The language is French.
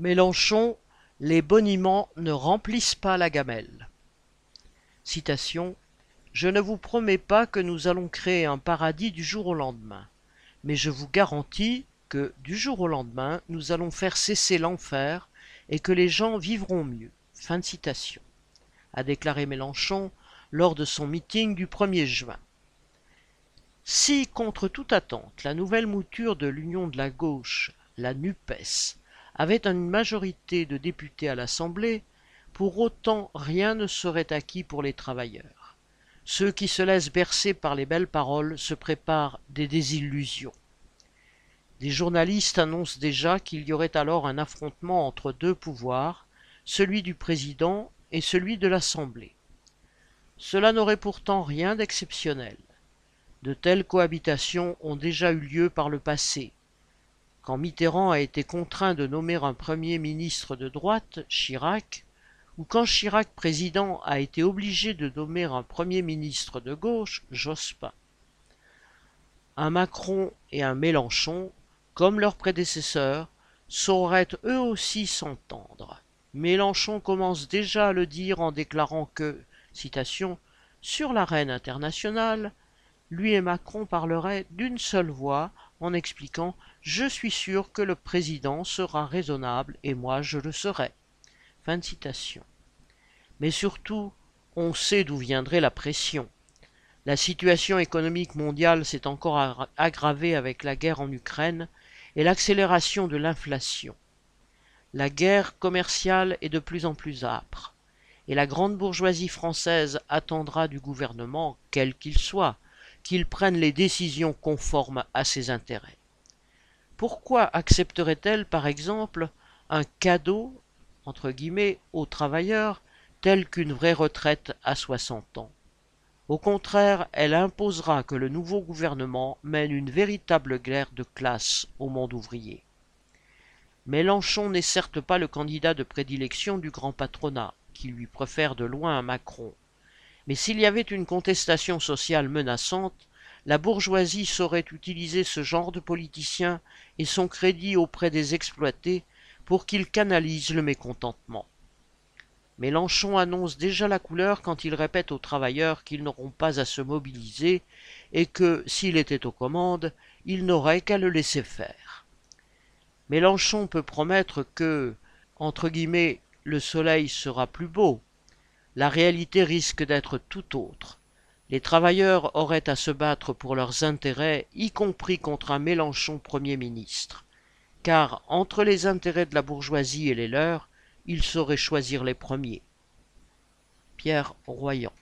Mélenchon, les boniments ne remplissent pas la gamelle. Citation Je ne vous promets pas que nous allons créer un paradis du jour au lendemain, mais je vous garantis que du jour au lendemain, nous allons faire cesser l'enfer et que les gens vivront mieux. Fin de citation. A déclaré Mélenchon lors de son meeting du 1er juin. Si, contre toute attente, la nouvelle mouture de l'Union de la gauche, la NUPES, avait une majorité de députés à l'Assemblée, pour autant rien ne serait acquis pour les travailleurs. Ceux qui se laissent bercer par les belles paroles se préparent des désillusions. Des journalistes annoncent déjà qu'il y aurait alors un affrontement entre deux pouvoirs, celui du président et celui de l'Assemblée. Cela n'aurait pourtant rien d'exceptionnel. De telles cohabitations ont déjà eu lieu par le passé. Quand Mitterrand a été contraint de nommer un Premier ministre de droite, Chirac, ou quand Chirac président a été obligé de nommer un Premier ministre de gauche, Jospin. Un Macron et un Mélenchon, comme leurs prédécesseurs, sauraient eux aussi s'entendre. Mélenchon commence déjà à le dire en déclarant que, citation, sur l'arène internationale, lui et Macron parleraient d'une seule voix en expliquant Je suis sûr que le président sera raisonnable et moi je le serai. Fin de citation. Mais surtout, on sait d'où viendrait la pression. La situation économique mondiale s'est encore aggravée avec la guerre en Ukraine et l'accélération de l'inflation. La guerre commerciale est de plus en plus âpre, et la grande bourgeoisie française attendra du gouvernement, quel qu'il soit, qu'il prenne les décisions conformes à ses intérêts. Pourquoi accepterait-elle, par exemple, un cadeau, entre guillemets, aux travailleurs, tel qu'une vraie retraite à soixante ans? Au contraire, elle imposera que le nouveau gouvernement mène une véritable guerre de classe au monde ouvrier. Mélenchon n'est certes pas le candidat de prédilection du grand patronat, qui lui préfère de loin Macron, mais s'il y avait une contestation sociale menaçante, la bourgeoisie saurait utiliser ce genre de politicien et son crédit auprès des exploités pour qu'ils canalisent le mécontentement. Mélenchon annonce déjà la couleur quand il répète aux travailleurs qu'ils n'auront pas à se mobiliser et que, s'il était aux commandes, ils n'auraient qu'à le laisser faire. Mélenchon peut promettre que, entre guillemets, le soleil sera plus beau, la réalité risque d'être tout autre. Les travailleurs auraient à se battre pour leurs intérêts, y compris contre un Mélenchon Premier ministre. Car entre les intérêts de la bourgeoisie et les leurs, ils sauraient choisir les premiers. Pierre Royan